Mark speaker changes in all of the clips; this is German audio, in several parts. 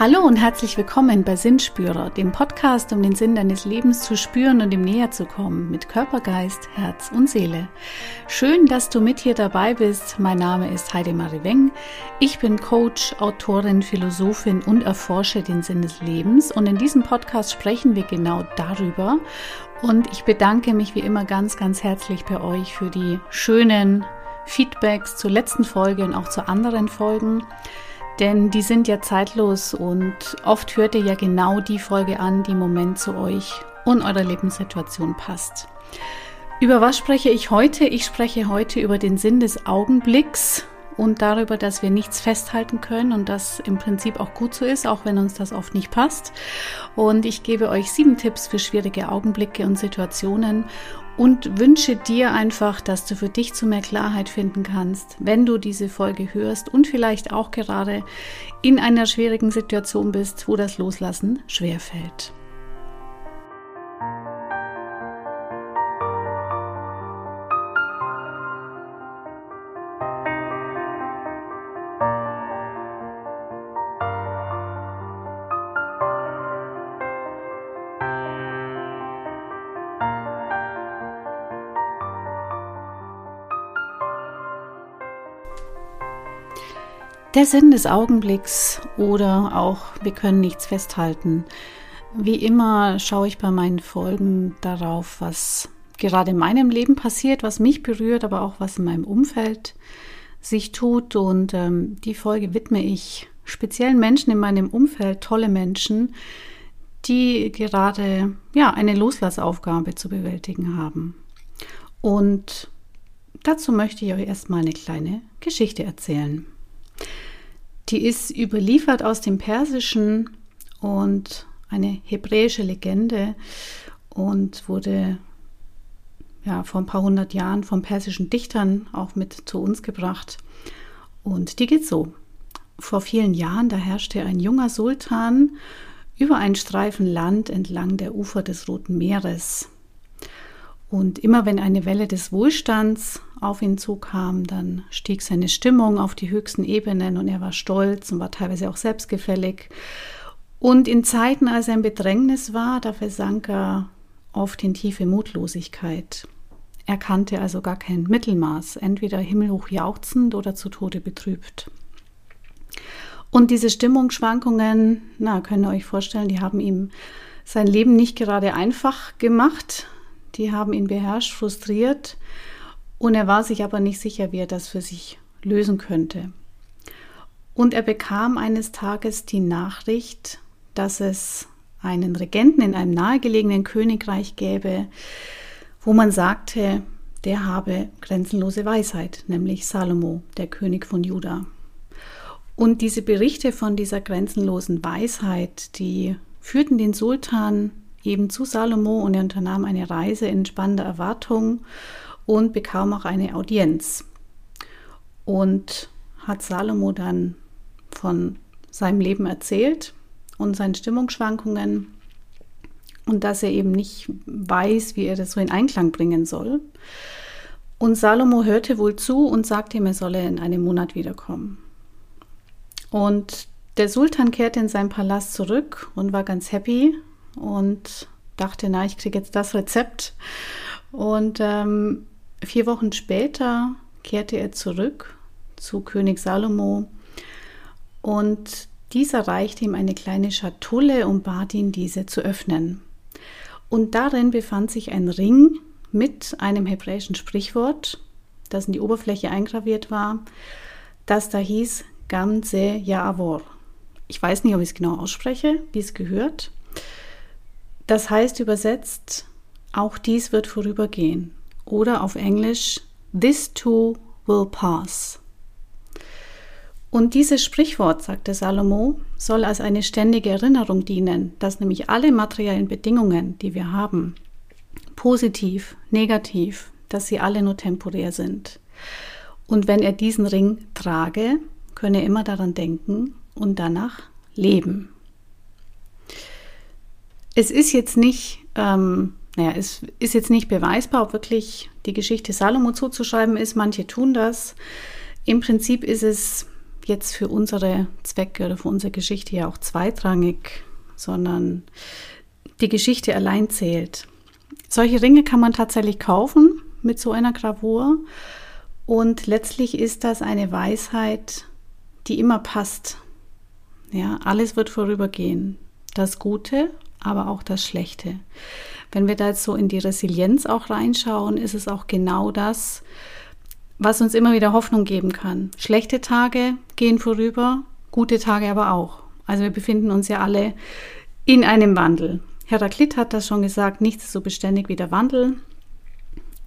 Speaker 1: Hallo und herzlich willkommen bei Sinnspürer, dem Podcast, um den Sinn deines Lebens zu spüren und ihm näher zu kommen, mit Körper, Geist, Herz und Seele. Schön, dass du mit hier dabei bist. Mein Name ist Heidemarie Weng. Ich bin Coach, Autorin, Philosophin und erforsche den Sinn des Lebens. Und in diesem Podcast sprechen wir genau darüber. Und ich bedanke mich wie immer ganz, ganz herzlich bei euch für die schönen Feedbacks zur letzten Folge und auch zu anderen Folgen denn die sind ja zeitlos und oft hört ihr ja genau die Folge an, die im Moment zu euch und eurer Lebenssituation passt. Über was spreche ich heute? Ich spreche heute über den Sinn des Augenblicks und darüber, dass wir nichts festhalten können und das im Prinzip auch gut so ist, auch wenn uns das oft nicht passt. Und ich gebe euch sieben Tipps für schwierige Augenblicke und Situationen und wünsche dir einfach, dass du für dich zu mehr Klarheit finden kannst, wenn du diese Folge hörst und vielleicht auch gerade in einer schwierigen Situation bist, wo das Loslassen schwerfällt. Der Sinn des Augenblicks oder auch wir können nichts festhalten. Wie immer schaue ich bei meinen Folgen darauf, was gerade in meinem Leben passiert, was mich berührt, aber auch was in meinem Umfeld sich tut. Und ähm, die Folge widme ich speziellen Menschen in meinem Umfeld, tolle Menschen, die gerade ja eine Loslassaufgabe zu bewältigen haben. Und dazu möchte ich euch erstmal eine kleine Geschichte erzählen. Die ist überliefert aus dem Persischen und eine hebräische Legende und wurde ja, vor ein paar hundert Jahren von persischen Dichtern auch mit zu uns gebracht. Und die geht so. Vor vielen Jahren, da herrschte ein junger Sultan über einen Streifen Land entlang der Ufer des Roten Meeres. Und immer wenn eine Welle des Wohlstands auf ihn zukam, dann stieg seine Stimmung auf die höchsten Ebenen und er war stolz und war teilweise auch selbstgefällig. Und in Zeiten, als er in Bedrängnis war, da versank er oft in tiefe Mutlosigkeit. Er kannte also gar kein Mittelmaß, entweder himmelhoch jauchzend oder zu Tode betrübt. Und diese Stimmungsschwankungen, na, könnt ihr euch vorstellen, die haben ihm sein Leben nicht gerade einfach gemacht die haben ihn beherrscht, frustriert und er war sich aber nicht sicher, wie er das für sich lösen könnte. Und er bekam eines Tages die Nachricht, dass es einen Regenten in einem nahegelegenen Königreich gäbe, wo man sagte, der habe grenzenlose Weisheit, nämlich Salomo, der König von Juda. Und diese Berichte von dieser grenzenlosen Weisheit, die führten den Sultan eben zu Salomo und er unternahm eine Reise in spannender Erwartung und bekam auch eine Audienz. Und hat Salomo dann von seinem Leben erzählt und seinen Stimmungsschwankungen und dass er eben nicht weiß, wie er das so in Einklang bringen soll. Und Salomo hörte wohl zu und sagte ihm, er solle in einem Monat wiederkommen. Und der Sultan kehrte in seinen Palast zurück und war ganz happy und dachte, na, ich kriege jetzt das Rezept. Und ähm, vier Wochen später kehrte er zurück zu König Salomo und dieser reichte ihm eine kleine Schatulle und bat ihn, diese zu öffnen. Und darin befand sich ein Ring mit einem hebräischen Sprichwort, das in die Oberfläche eingraviert war, das da hieß Gamze Ya'avor. Ich weiß nicht, ob ich es genau ausspreche, wie es gehört. Das heißt übersetzt, auch dies wird vorübergehen. Oder auf Englisch, this too will pass. Und dieses Sprichwort, sagte Salomo, soll als eine ständige Erinnerung dienen, dass nämlich alle materiellen Bedingungen, die wir haben, positiv, negativ, dass sie alle nur temporär sind. Und wenn er diesen Ring trage, könne er immer daran denken und danach leben. Es ist jetzt nicht, ähm, naja, es ist jetzt nicht beweisbar, ob wirklich die Geschichte Salomo zuzuschreiben ist. Manche tun das. Im Prinzip ist es jetzt für unsere Zwecke oder für unsere Geschichte ja auch zweitrangig, sondern die Geschichte allein zählt. Solche Ringe kann man tatsächlich kaufen mit so einer Gravur und letztlich ist das eine Weisheit, die immer passt. Ja, alles wird vorübergehen. Das Gute, aber auch das Schlechte. Wenn wir da jetzt so in die Resilienz auch reinschauen, ist es auch genau das, was uns immer wieder Hoffnung geben kann. Schlechte Tage gehen vorüber, gute Tage aber auch. Also wir befinden uns ja alle in einem Wandel. Heraklit hat das schon gesagt, nichts ist so beständig wie der Wandel.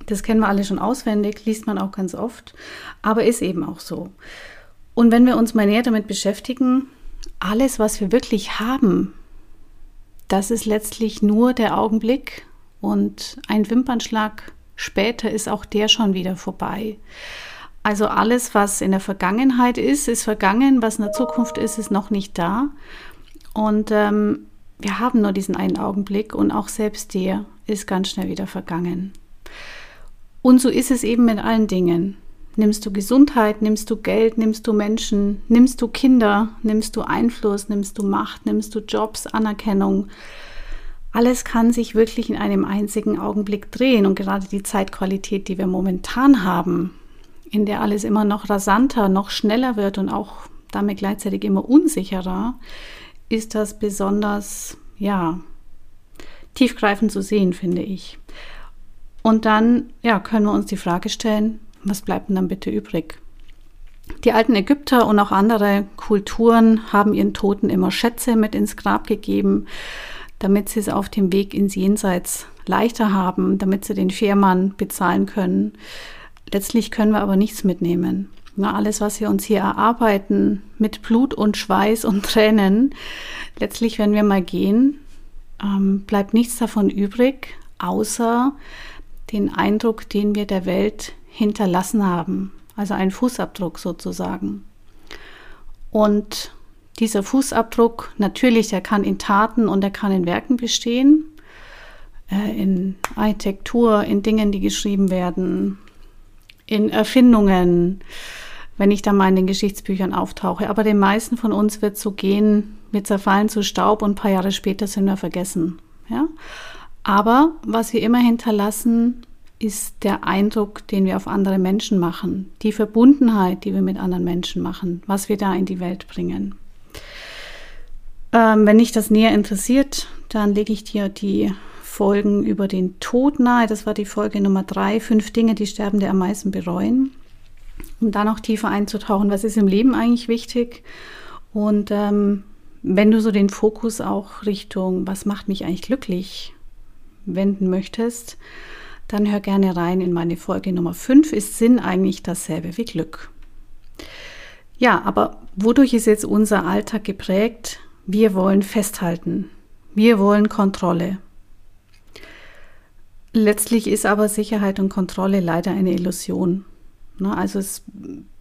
Speaker 1: Das kennen wir alle schon auswendig, liest man auch ganz oft, aber ist eben auch so. Und wenn wir uns mal näher damit beschäftigen, alles, was wir wirklich haben, das ist letztlich nur der Augenblick und ein Wimpernschlag später ist auch der schon wieder vorbei. Also alles, was in der Vergangenheit ist, ist vergangen, was in der Zukunft ist, ist noch nicht da. Und ähm, wir haben nur diesen einen Augenblick und auch selbst der ist ganz schnell wieder vergangen. Und so ist es eben mit allen Dingen. Nimmst du Gesundheit, nimmst du Geld, nimmst du Menschen, nimmst du Kinder, nimmst du Einfluss, nimmst du Macht, nimmst du Jobs, Anerkennung. Alles kann sich wirklich in einem einzigen Augenblick drehen und gerade die Zeitqualität, die wir momentan haben, in der alles immer noch rasanter, noch schneller wird und auch damit gleichzeitig immer unsicherer, ist das besonders, ja, tiefgreifend zu sehen, finde ich. Und dann, ja, können wir uns die Frage stellen, was bleibt denn dann bitte übrig? Die alten Ägypter und auch andere Kulturen haben ihren Toten immer Schätze mit ins Grab gegeben, damit sie es auf dem Weg ins Jenseits leichter haben, damit sie den Fährmann bezahlen können. Letztlich können wir aber nichts mitnehmen. Na, alles, was wir uns hier erarbeiten, mit Blut und Schweiß und Tränen, letztlich, wenn wir mal gehen, ähm, bleibt nichts davon übrig, außer den Eindruck, den wir der Welt hinterlassen haben, also ein Fußabdruck sozusagen. Und dieser Fußabdruck, natürlich, der kann in Taten und er kann in Werken bestehen, äh, in Architektur, in Dingen, die geschrieben werden, in Erfindungen, wenn ich da mal in den Geschichtsbüchern auftauche. Aber den meisten von uns wird so gehen, wir zerfallen zu Staub und ein paar Jahre später sind wir vergessen. Ja? Aber was wir immer hinterlassen, ist der Eindruck, den wir auf andere Menschen machen, die Verbundenheit, die wir mit anderen Menschen machen, was wir da in die Welt bringen. Ähm, wenn dich das näher interessiert, dann lege ich dir die Folgen über den Tod nahe. Das war die Folge Nummer drei, fünf Dinge, die Sterbende am meisten bereuen. Um da noch tiefer einzutauchen, was ist im Leben eigentlich wichtig? Und ähm, wenn du so den Fokus auch Richtung, was macht mich eigentlich glücklich, wenden möchtest, dann hör gerne rein in meine Folge Nummer 5. Ist Sinn eigentlich dasselbe wie Glück? Ja, aber wodurch ist jetzt unser Alltag geprägt? Wir wollen festhalten. Wir wollen Kontrolle. Letztlich ist aber Sicherheit und Kontrolle leider eine Illusion. Ne, also es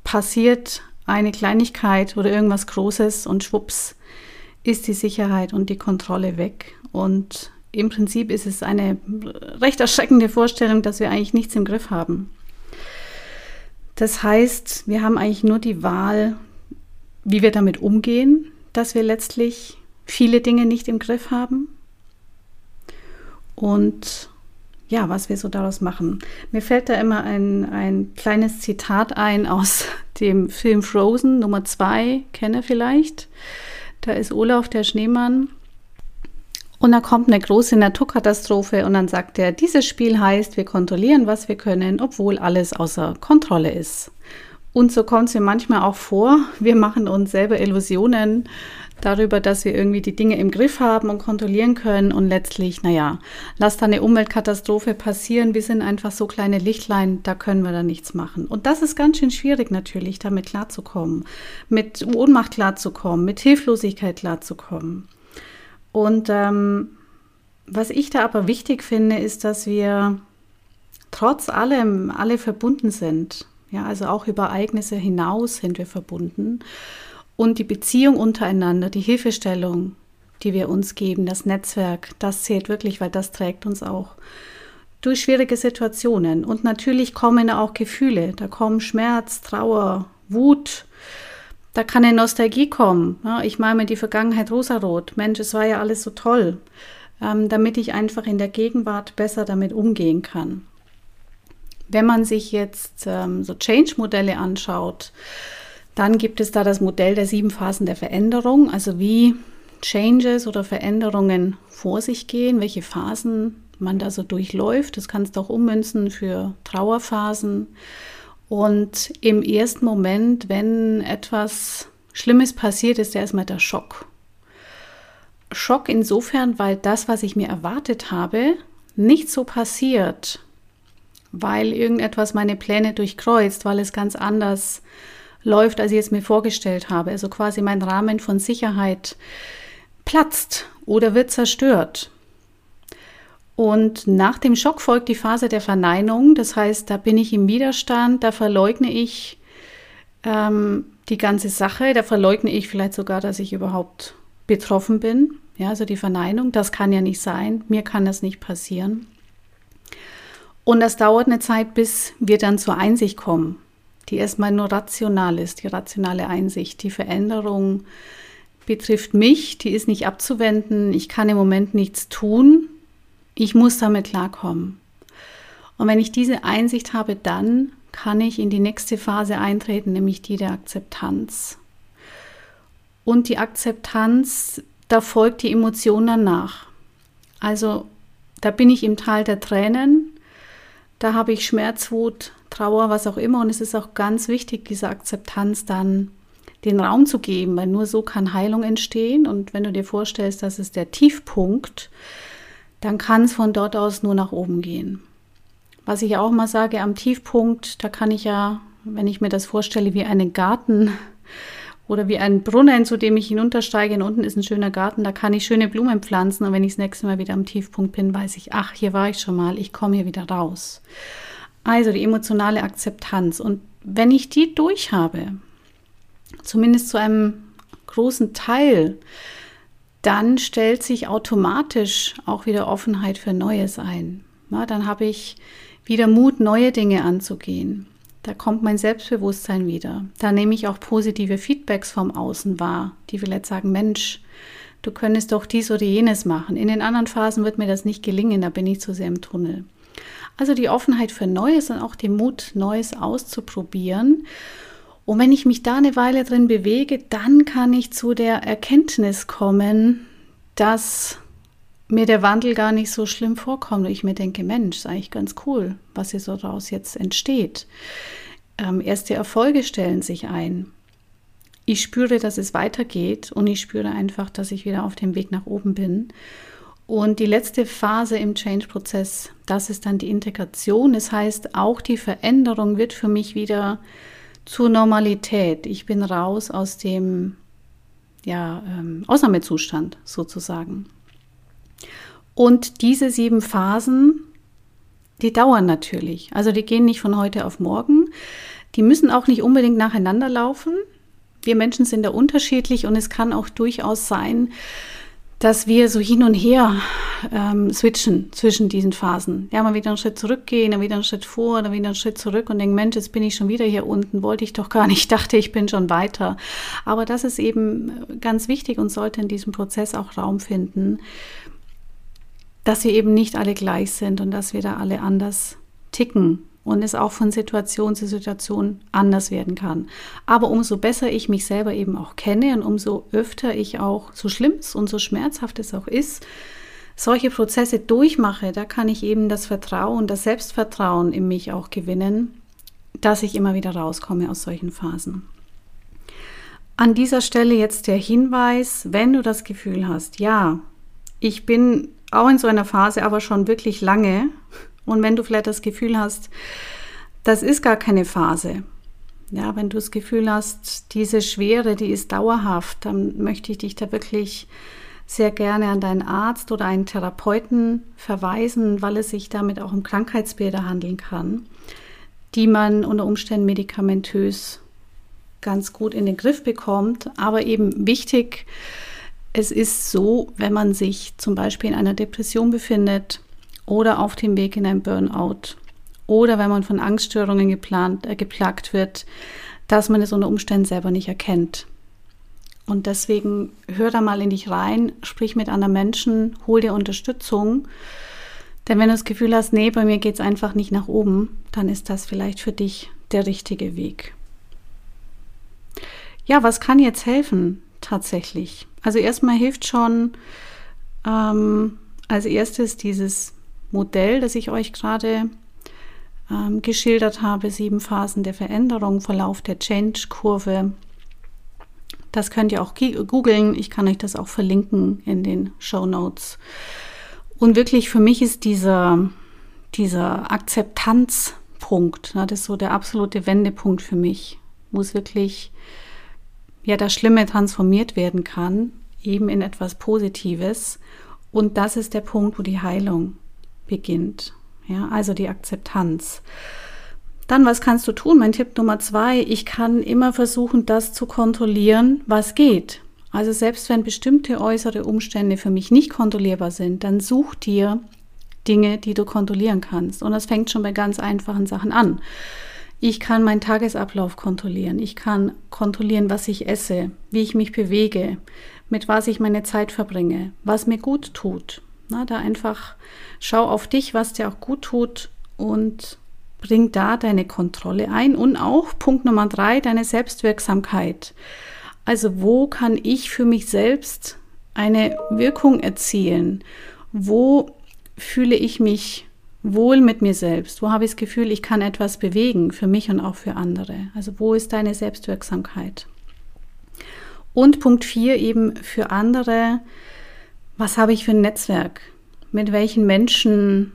Speaker 1: passiert eine Kleinigkeit oder irgendwas Großes und schwupps ist die Sicherheit und die Kontrolle weg. Und im Prinzip ist es eine recht erschreckende Vorstellung, dass wir eigentlich nichts im Griff haben. Das heißt, wir haben eigentlich nur die Wahl, wie wir damit umgehen, dass wir letztlich viele Dinge nicht im Griff haben. Und ja, was wir so daraus machen. Mir fällt da immer ein, ein kleines Zitat ein aus dem Film Frozen Nummer 2, kenne vielleicht. Da ist Olaf der Schneemann und da kommt eine große Naturkatastrophe und dann sagt er, dieses Spiel heißt, wir kontrollieren, was wir können, obwohl alles außer Kontrolle ist. Und so kommt es mir manchmal auch vor, wir machen uns selber Illusionen darüber, dass wir irgendwie die Dinge im Griff haben und kontrollieren können und letztlich, naja, lass da eine Umweltkatastrophe passieren, wir sind einfach so kleine Lichtlein, da können wir da nichts machen. Und das ist ganz schön schwierig natürlich, damit klarzukommen, mit Ohnmacht klarzukommen, mit Hilflosigkeit klarzukommen. Und ähm, was ich da aber wichtig finde, ist, dass wir trotz allem alle verbunden sind. Ja, also auch über Ereignisse hinaus sind wir verbunden. Und die Beziehung untereinander, die Hilfestellung, die wir uns geben, das Netzwerk, das zählt wirklich, weil das trägt uns auch durch schwierige Situationen. Und natürlich kommen auch Gefühle. Da kommen Schmerz, Trauer, Wut, da kann eine Nostalgie kommen. Ja, ich male mir die Vergangenheit rosarot. Mensch, es war ja alles so toll. Ähm, damit ich einfach in der Gegenwart besser damit umgehen kann. Wenn man sich jetzt ähm, so Change-Modelle anschaut, dann gibt es da das Modell der sieben Phasen der Veränderung, also wie Changes oder Veränderungen vor sich gehen, welche Phasen man da so durchläuft. Das kannst du auch ummünzen für Trauerphasen. Und im ersten Moment, wenn etwas Schlimmes passiert, ist erstmal der Schock. Schock insofern, weil das, was ich mir erwartet habe, nicht so passiert, weil irgendetwas meine Pläne durchkreuzt, weil es ganz anders läuft, als ich es mir vorgestellt habe. Also quasi mein Rahmen von Sicherheit platzt oder wird zerstört. Und nach dem Schock folgt die Phase der Verneinung. Das heißt, da bin ich im Widerstand, da verleugne ich ähm, die ganze Sache, da verleugne ich vielleicht sogar, dass ich überhaupt betroffen bin. Ja, also die Verneinung, das kann ja nicht sein, mir kann das nicht passieren. Und das dauert eine Zeit, bis wir dann zur Einsicht kommen, die erstmal nur rational ist, die rationale Einsicht. Die Veränderung betrifft mich, die ist nicht abzuwenden, ich kann im Moment nichts tun, ich muss damit klarkommen. Und wenn ich diese Einsicht habe, dann kann ich in die nächste Phase eintreten, nämlich die der Akzeptanz. Und die Akzeptanz, da folgt die Emotion danach. Also da bin ich im Tal der Tränen, da habe ich Schmerz, Wut, Trauer, was auch immer. Und es ist auch ganz wichtig, diese Akzeptanz dann den Raum zu geben, weil nur so kann Heilung entstehen. Und wenn du dir vorstellst, das ist der Tiefpunkt, dann kann es von dort aus nur nach oben gehen. Was ich auch mal sage, am Tiefpunkt, da kann ich ja, wenn ich mir das vorstelle, wie einen Garten oder wie ein Brunnen, zu dem ich hinuntersteige, und unten ist ein schöner Garten, da kann ich schöne Blumen pflanzen und wenn ich das nächste Mal wieder am Tiefpunkt bin, weiß ich, ach, hier war ich schon mal, ich komme hier wieder raus. Also die emotionale Akzeptanz. Und wenn ich die durch habe, zumindest zu einem großen Teil, dann stellt sich automatisch auch wieder Offenheit für Neues ein. Ja, dann habe ich wieder Mut, neue Dinge anzugehen. Da kommt mein Selbstbewusstsein wieder. Da nehme ich auch positive Feedbacks vom Außen wahr, die vielleicht sagen, Mensch, du könntest doch dies oder jenes machen. In den anderen Phasen wird mir das nicht gelingen, da bin ich zu sehr im Tunnel. Also die Offenheit für Neues und auch den Mut, Neues auszuprobieren. Und wenn ich mich da eine Weile drin bewege, dann kann ich zu der Erkenntnis kommen, dass mir der Wandel gar nicht so schlimm vorkommt und ich mir denke, Mensch, ist eigentlich ganz cool, was hier so daraus jetzt entsteht. Ähm, erste Erfolge stellen sich ein. Ich spüre, dass es weitergeht und ich spüre einfach, dass ich wieder auf dem Weg nach oben bin. Und die letzte Phase im Change-Prozess, das ist dann die Integration. Das heißt, auch die Veränderung wird für mich wieder zur Normalität. Ich bin raus aus dem ja, ähm, Ausnahmezustand sozusagen. Und diese sieben Phasen, die dauern natürlich. Also die gehen nicht von heute auf morgen. Die müssen auch nicht unbedingt nacheinander laufen. Wir Menschen sind da unterschiedlich und es kann auch durchaus sein, dass wir so hin und her ähm, switchen zwischen diesen Phasen. Ja, mal wieder einen Schritt zurückgehen, dann wieder einen Schritt vor, dann wieder einen Schritt zurück und denken, Mensch, jetzt bin ich schon wieder hier unten, wollte ich doch gar nicht, dachte ich bin schon weiter. Aber das ist eben ganz wichtig und sollte in diesem Prozess auch Raum finden, dass wir eben nicht alle gleich sind und dass wir da alle anders ticken und es auch von Situation zu Situation anders werden kann. Aber umso besser ich mich selber eben auch kenne und umso öfter ich auch, so schlimm es und so schmerzhaft es auch ist, solche Prozesse durchmache, da kann ich eben das Vertrauen, das Selbstvertrauen in mich auch gewinnen, dass ich immer wieder rauskomme aus solchen Phasen. An dieser Stelle jetzt der Hinweis, wenn du das Gefühl hast, ja, ich bin auch in so einer Phase, aber schon wirklich lange, und wenn du vielleicht das Gefühl hast, das ist gar keine Phase, ja, wenn du das Gefühl hast, diese Schwere, die ist dauerhaft, dann möchte ich dich da wirklich sehr gerne an deinen Arzt oder einen Therapeuten verweisen, weil es sich damit auch um Krankheitsbilder handeln kann, die man unter Umständen medikamentös ganz gut in den Griff bekommt. Aber eben wichtig, es ist so, wenn man sich zum Beispiel in einer Depression befindet, oder auf dem Weg in ein Burnout oder wenn man von Angststörungen geplant, äh, geplagt wird, dass man es unter Umständen selber nicht erkennt. Und deswegen hör da mal in dich rein, sprich mit anderen Menschen, hol dir Unterstützung. Denn wenn du das Gefühl hast, nee, bei mir geht es einfach nicht nach oben, dann ist das vielleicht für dich der richtige Weg. Ja, was kann jetzt helfen tatsächlich? Also erstmal hilft schon ähm, als erstes dieses Modell, das ich euch gerade ähm, geschildert habe, sieben Phasen der Veränderung, Verlauf der Change-Kurve. Das könnt ihr auch googeln. Ich kann euch das auch verlinken in den Show Notes. Und wirklich für mich ist dieser, dieser Akzeptanzpunkt, ne, das ist so der absolute Wendepunkt für mich, wo es wirklich ja das Schlimme transformiert werden kann, eben in etwas Positives. Und das ist der Punkt, wo die Heilung beginnt. Ja, also die Akzeptanz. Dann, was kannst du tun? Mein Tipp Nummer zwei, ich kann immer versuchen, das zu kontrollieren, was geht. Also selbst wenn bestimmte äußere Umstände für mich nicht kontrollierbar sind, dann such dir Dinge, die du kontrollieren kannst. Und das fängt schon bei ganz einfachen Sachen an. Ich kann meinen Tagesablauf kontrollieren. Ich kann kontrollieren, was ich esse, wie ich mich bewege, mit was ich meine Zeit verbringe, was mir gut tut. Na, da einfach schau auf dich, was dir auch gut tut und Bring da deine Kontrolle ein und auch Punkt Nummer drei, deine Selbstwirksamkeit. Also wo kann ich für mich selbst eine Wirkung erzielen? Wo fühle ich mich wohl mit mir selbst? Wo habe ich das Gefühl, ich kann etwas bewegen für mich und auch für andere? Also wo ist deine Selbstwirksamkeit? Und Punkt vier eben für andere, was habe ich für ein Netzwerk? Mit welchen Menschen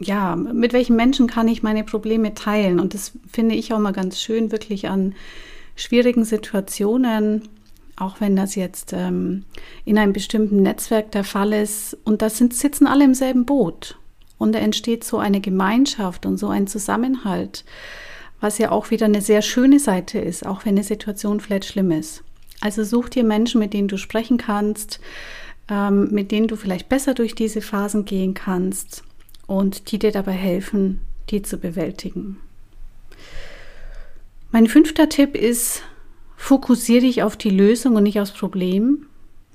Speaker 1: ja, mit welchen Menschen kann ich meine Probleme teilen? Und das finde ich auch mal ganz schön, wirklich an schwierigen Situationen, auch wenn das jetzt ähm, in einem bestimmten Netzwerk der Fall ist. Und da sitzen alle im selben Boot. Und da entsteht so eine Gemeinschaft und so ein Zusammenhalt, was ja auch wieder eine sehr schöne Seite ist, auch wenn eine Situation vielleicht schlimm ist. Also such dir Menschen, mit denen du sprechen kannst, ähm, mit denen du vielleicht besser durch diese Phasen gehen kannst und die dir dabei helfen, die zu bewältigen. Mein fünfter Tipp ist, fokussiere dich auf die Lösung und nicht aufs Problem.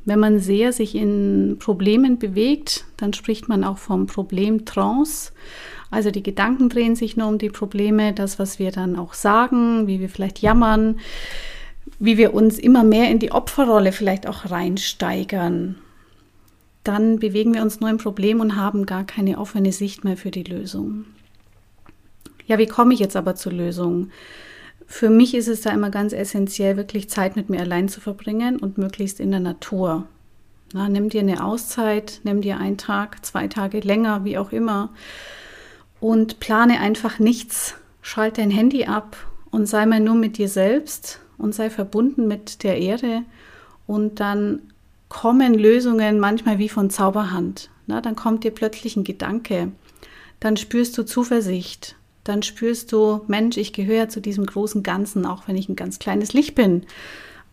Speaker 1: Wenn man sehr sich in Problemen bewegt, dann spricht man auch vom Problem-Trance. Also die Gedanken drehen sich nur um die Probleme, das, was wir dann auch sagen, wie wir vielleicht jammern, wie wir uns immer mehr in die Opferrolle vielleicht auch reinsteigern dann bewegen wir uns nur im Problem und haben gar keine offene Sicht mehr für die Lösung. Ja, wie komme ich jetzt aber zur Lösung? Für mich ist es da immer ganz essentiell, wirklich Zeit mit mir allein zu verbringen und möglichst in der Natur. Na, nimm dir eine Auszeit, nimm dir einen Tag, zwei Tage länger, wie auch immer, und plane einfach nichts. Schalte dein Handy ab und sei mal nur mit dir selbst und sei verbunden mit der Erde und dann kommen Lösungen manchmal wie von Zauberhand. Na, dann kommt dir plötzlich ein Gedanke, dann spürst du Zuversicht, dann spürst du, Mensch, ich gehöre zu diesem großen Ganzen, auch wenn ich ein ganz kleines Licht bin.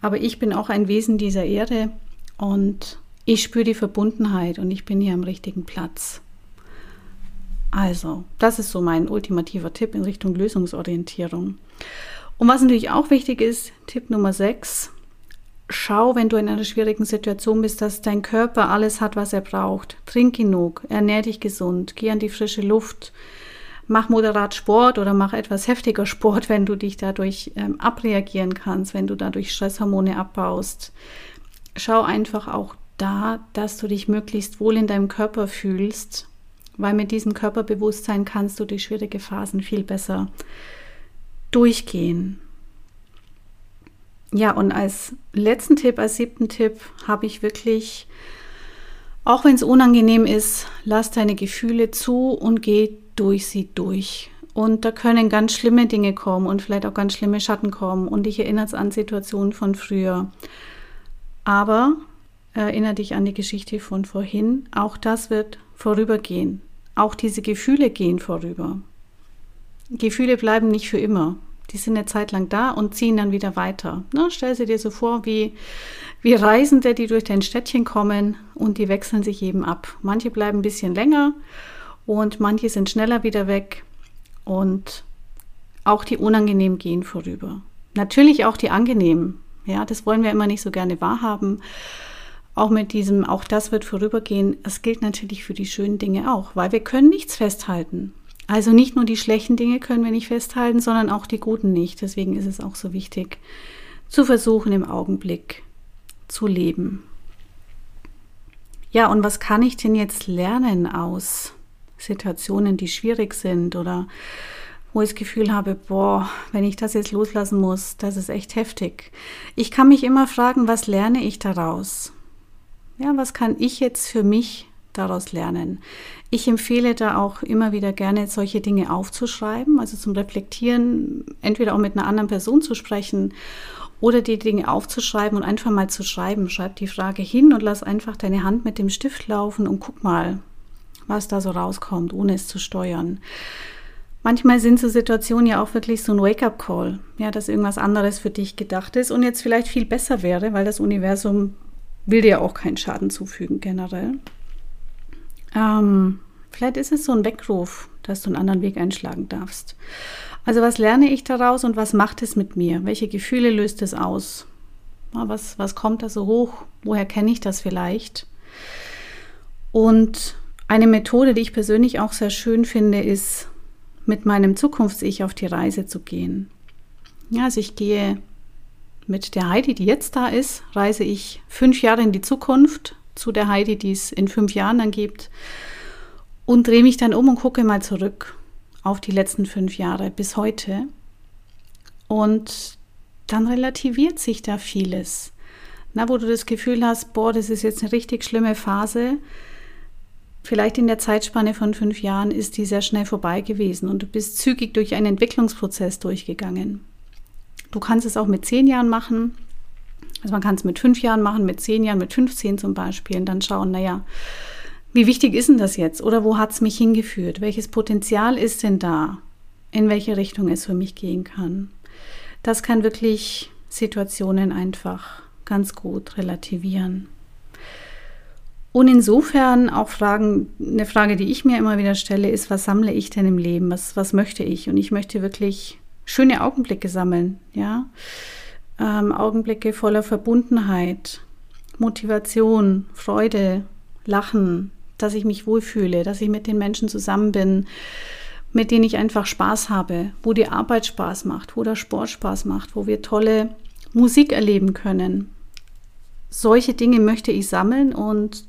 Speaker 1: Aber ich bin auch ein Wesen dieser Erde und ich spüre die Verbundenheit und ich bin hier am richtigen Platz. Also, das ist so mein ultimativer Tipp in Richtung Lösungsorientierung. Und was natürlich auch wichtig ist, Tipp Nummer 6, schau, wenn du in einer schwierigen Situation bist, dass dein Körper alles hat, was er braucht. Trink genug, ernähr dich gesund, geh an die frische Luft, mach moderat Sport oder mach etwas heftiger Sport, wenn du dich dadurch ähm, abreagieren kannst, wenn du dadurch Stresshormone abbaust. Schau einfach auch da, dass du dich möglichst wohl in deinem Körper fühlst, weil mit diesem Körperbewusstsein kannst du die schwierige Phasen viel besser durchgehen. Ja, und als letzten Tipp, als siebten Tipp habe ich wirklich, auch wenn es unangenehm ist, lass deine Gefühle zu und geh durch sie durch. Und da können ganz schlimme Dinge kommen und vielleicht auch ganz schlimme Schatten kommen. Und dich erinnert an Situationen von früher. Aber erinnere dich an die Geschichte von vorhin. Auch das wird vorübergehen. Auch diese Gefühle gehen vorüber. Gefühle bleiben nicht für immer. Die sind eine Zeit lang da und ziehen dann wieder weiter. Ne? Stell sie dir so vor wie, wie Reisende, die durch dein Städtchen kommen und die wechseln sich eben ab. Manche bleiben ein bisschen länger und manche sind schneller wieder weg und auch die unangenehmen gehen vorüber. Natürlich auch die angenehmen. Ja, das wollen wir immer nicht so gerne wahrhaben. Auch mit diesem, auch das wird vorübergehen. Es gilt natürlich für die schönen Dinge auch, weil wir können nichts festhalten. Also nicht nur die schlechten Dinge können wir nicht festhalten, sondern auch die guten nicht. Deswegen ist es auch so wichtig, zu versuchen, im Augenblick zu leben. Ja, und was kann ich denn jetzt lernen aus Situationen, die schwierig sind oder wo ich das Gefühl habe, boah, wenn ich das jetzt loslassen muss, das ist echt heftig. Ich kann mich immer fragen, was lerne ich daraus? Ja, was kann ich jetzt für mich daraus lernen? Ich empfehle da auch immer wieder gerne, solche Dinge aufzuschreiben, also zum Reflektieren, entweder auch mit einer anderen Person zu sprechen oder die Dinge aufzuschreiben und einfach mal zu schreiben. Schreib die Frage hin und lass einfach deine Hand mit dem Stift laufen und guck mal, was da so rauskommt, ohne es zu steuern. Manchmal sind so Situationen ja auch wirklich so ein Wake-up-Call, ja, dass irgendwas anderes für dich gedacht ist und jetzt vielleicht viel besser wäre, weil das Universum will dir auch keinen Schaden zufügen generell. Ähm, vielleicht ist es so ein Weckruf, dass du einen anderen Weg einschlagen darfst. Also was lerne ich daraus und was macht es mit mir? Welche Gefühle löst es aus? Was, was kommt da so hoch? Woher kenne ich das vielleicht? Und eine Methode, die ich persönlich auch sehr schön finde, ist mit meinem Zukunfts-Ich auf die Reise zu gehen. Ja, also ich gehe mit der Heidi, die jetzt da ist, reise ich fünf Jahre in die Zukunft zu der Heidi, die es in fünf Jahren dann gibt und drehe mich dann um und gucke mal zurück auf die letzten fünf Jahre bis heute. Und dann relativiert sich da vieles. Na, wo du das Gefühl hast, boah, das ist jetzt eine richtig schlimme Phase, Vielleicht in der Zeitspanne von fünf Jahren ist die sehr schnell vorbei gewesen und du bist zügig durch einen Entwicklungsprozess durchgegangen. Du kannst es auch mit zehn Jahren machen. Also man kann es mit fünf Jahren machen, mit zehn Jahren, mit 15 zum Beispiel und dann schauen, naja, wie wichtig ist denn das jetzt? Oder wo hat es mich hingeführt? Welches Potenzial ist denn da? In welche Richtung es für mich gehen kann? Das kann wirklich Situationen einfach ganz gut relativieren. Und insofern auch Fragen, eine Frage, die ich mir immer wieder stelle, ist, was sammle ich denn im Leben? Was, was möchte ich? Und ich möchte wirklich schöne Augenblicke sammeln, ja. Ähm, Augenblicke voller Verbundenheit, Motivation, Freude, Lachen, dass ich mich wohlfühle, dass ich mit den Menschen zusammen bin, mit denen ich einfach Spaß habe, wo die Arbeit Spaß macht, wo der Sport Spaß macht, wo wir tolle Musik erleben können. Solche Dinge möchte ich sammeln und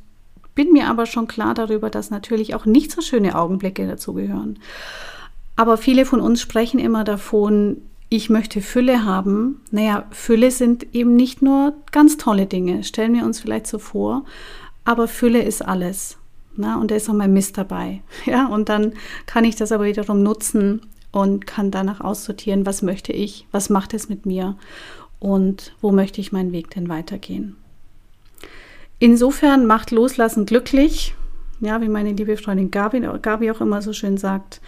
Speaker 1: bin mir aber schon klar darüber, dass natürlich auch nicht so schöne Augenblicke dazugehören. Aber viele von uns sprechen immer davon, ich möchte Fülle haben. Naja, Fülle sind eben nicht nur ganz tolle Dinge, stellen wir uns vielleicht so vor, aber Fülle ist alles. Na, und da ist auch mein Mist dabei. Ja, und dann kann ich das aber wiederum nutzen und kann danach aussortieren, was möchte ich, was macht es mit mir und wo möchte ich meinen Weg denn weitergehen. Insofern macht Loslassen glücklich. Ja, wie meine liebe Freundin Gabi, Gabi auch immer so schön sagt.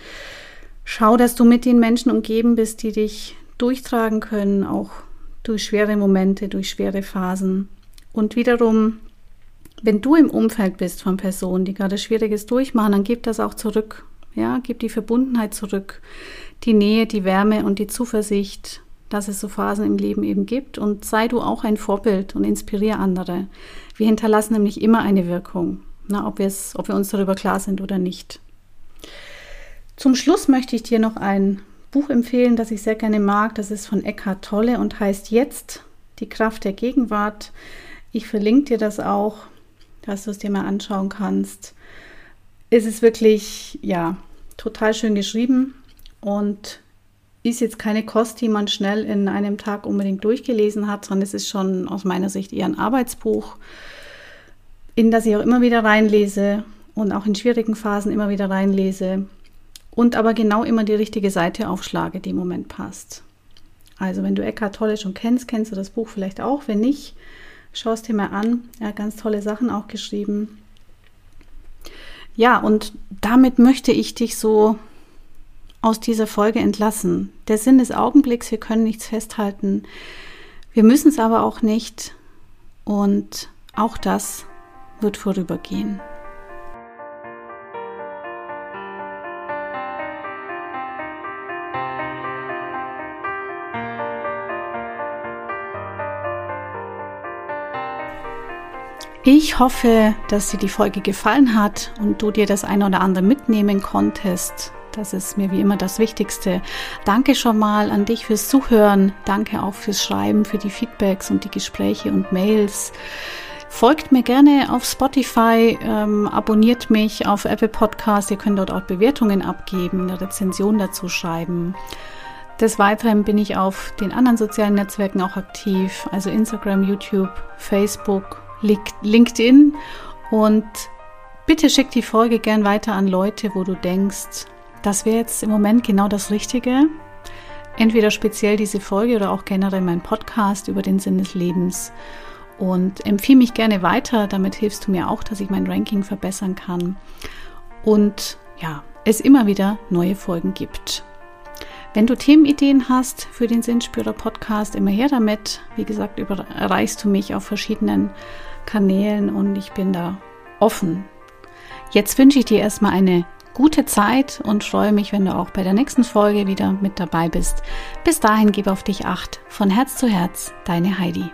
Speaker 1: Schau, dass du mit den Menschen umgeben bist, die dich durchtragen können, auch durch schwere Momente, durch schwere Phasen. Und wiederum, wenn du im Umfeld bist von Personen, die gerade Schwieriges durchmachen, dann gib das auch zurück. Ja, gib die Verbundenheit zurück, die Nähe, die Wärme und die Zuversicht, dass es so Phasen im Leben eben gibt. Und sei du auch ein Vorbild und inspiriere andere. Wir hinterlassen nämlich immer eine Wirkung, na, ob, ob wir uns darüber klar sind oder nicht. Zum Schluss möchte ich dir noch ein Buch empfehlen, das ich sehr gerne mag. Das ist von Eckhart Tolle und heißt Jetzt die Kraft der Gegenwart. Ich verlinke dir das auch, dass du es dir mal anschauen kannst. Es ist wirklich, ja, total schön geschrieben und ist jetzt keine Kost, die man schnell in einem Tag unbedingt durchgelesen hat, sondern es ist schon aus meiner Sicht eher ein Arbeitsbuch, in das ich auch immer wieder reinlese und auch in schwierigen Phasen immer wieder reinlese und aber genau immer die richtige Seite aufschlage, die im Moment passt. Also wenn du Eckhart Tolle schon kennst, kennst du das Buch vielleicht auch. Wenn nicht, schau es dir mal an. Er hat ganz tolle Sachen auch geschrieben. Ja, und damit möchte ich dich so aus dieser Folge entlassen. Der Sinn des Augenblicks, wir können nichts festhalten. Wir müssen es aber auch nicht. Und auch das wird vorübergehen. Ich hoffe, dass dir die Folge gefallen hat und du dir das eine oder andere mitnehmen konntest. Das ist mir wie immer das Wichtigste. Danke schon mal an dich fürs Zuhören. Danke auch fürs Schreiben, für die Feedbacks und die Gespräche und Mails. Folgt mir gerne auf Spotify, ähm, abonniert mich auf Apple Podcast. Ihr könnt dort auch Bewertungen abgeben, eine Rezension dazu schreiben. Des Weiteren bin ich auf den anderen sozialen Netzwerken auch aktiv, also Instagram, YouTube, Facebook, LinkedIn. Und bitte schick die Folge gern weiter an Leute, wo du denkst, das wäre jetzt im Moment genau das Richtige. Entweder speziell diese Folge oder auch generell mein Podcast über den Sinn des Lebens. Und empfehle mich gerne weiter, damit hilfst du mir auch, dass ich mein Ranking verbessern kann. Und ja, es immer wieder neue Folgen gibt. Wenn du Themenideen hast für den Sinnspürer Podcast, immer her damit. Wie gesagt, erreichst du mich auf verschiedenen Kanälen und ich bin da offen. Jetzt wünsche ich dir erstmal eine gute Zeit und freue mich, wenn du auch bei der nächsten Folge wieder mit dabei bist. Bis dahin gib auf dich acht. Von Herz zu Herz, deine Heidi.